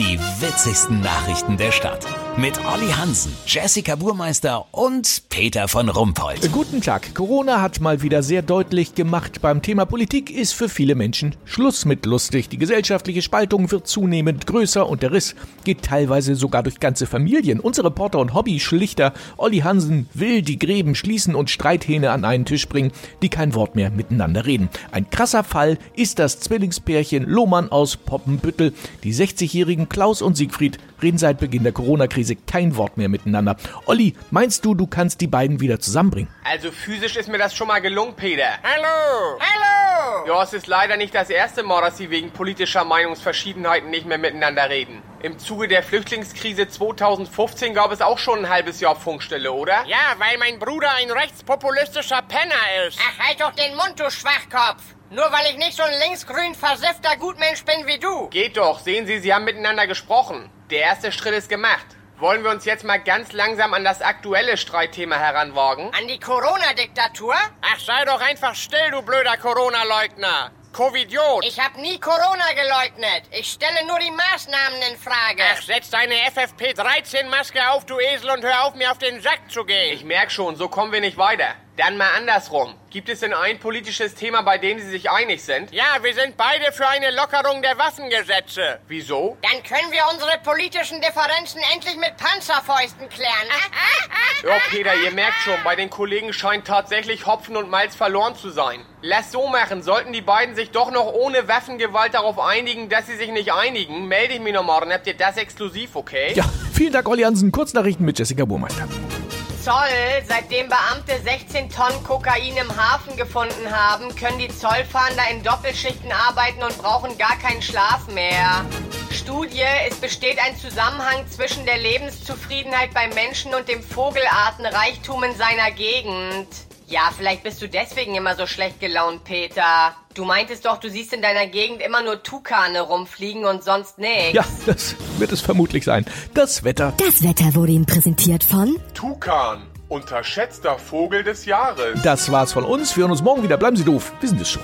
Die witzigsten Nachrichten der Stadt. Mit Olli Hansen, Jessica Burmeister und Peter von Rumpold. Guten Tag. Corona hat mal wieder sehr deutlich gemacht, beim Thema Politik ist für viele Menschen Schluss mit lustig. Die gesellschaftliche Spaltung wird zunehmend größer und der Riss geht teilweise sogar durch ganze Familien. Unser Reporter und Hobby-Schlichter Olli Hansen will die Gräben schließen und Streithähne an einen Tisch bringen, die kein Wort mehr miteinander reden. Ein krasser Fall ist das Zwillingspärchen Lohmann aus Poppenbüttel. Die 60-jährigen Klaus und Siegfried reden seit Beginn der Corona-Krise kein Wort mehr miteinander. Olli, meinst du, du kannst die beiden wieder zusammenbringen? Also physisch ist mir das schon mal gelungen, Peter. Hallo! Hallo! Ja, es ist leider nicht das erste Mal, dass sie wegen politischer Meinungsverschiedenheiten nicht mehr miteinander reden. Im Zuge der Flüchtlingskrise 2015 gab es auch schon ein halbes Jahr Funkstille, oder? Ja, weil mein Bruder ein rechtspopulistischer Penner ist. Ach, halt doch den Mund, du Schwachkopf! Nur weil ich nicht so ein linksgrün versiffter Gutmensch bin wie du. Geht doch, sehen Sie, Sie haben miteinander gesprochen. Der erste Schritt ist gemacht. Wollen wir uns jetzt mal ganz langsam an das aktuelle Streitthema heranwagen? An die Corona-Diktatur? Ach, sei doch einfach still, du blöder Corona-Leugner. Covidiot. Ich hab nie Corona geleugnet. Ich stelle nur die Maßnahmen in Frage. Ach, setz deine FFP13-Maske auf, du Esel, und hör auf, mir auf den Sack zu gehen. Ich merk schon, so kommen wir nicht weiter. Dann mal andersrum. Gibt es denn ein politisches Thema, bei dem Sie sich einig sind? Ja, wir sind beide für eine Lockerung der Waffengesetze. Wieso? Dann können wir unsere politischen Differenzen endlich mit Panzerfäusten klären. Ja, Peter, ihr merkt schon, bei den Kollegen scheint tatsächlich Hopfen und Malz verloren zu sein. Lass so machen, sollten die beiden sich doch noch ohne Waffengewalt darauf einigen, dass sie sich nicht einigen, melde ich mich noch morgen. Habt ihr das exklusiv, okay? Ja, vielen Dank, Olli Hansen. Kurznachrichten mit Jessica Burmeister. Zoll, seitdem Beamte 16 Tonnen Kokain im Hafen gefunden haben, können die Zollfahnder in Doppelschichten arbeiten und brauchen gar keinen Schlaf mehr. Studie, es besteht ein Zusammenhang zwischen der Lebenszufriedenheit beim Menschen und dem Vogelartenreichtum in seiner Gegend. Ja, vielleicht bist du deswegen immer so schlecht gelaunt, Peter. Du meintest doch, du siehst in deiner Gegend immer nur Tukane rumfliegen und sonst nichts. Ja, das wird es vermutlich sein. Das Wetter. Das Wetter wurde Ihnen präsentiert von Tukan, unterschätzter Vogel des Jahres. Das war's von uns. Wir hören uns morgen wieder. Bleiben Sie doof. Wir sind es schon.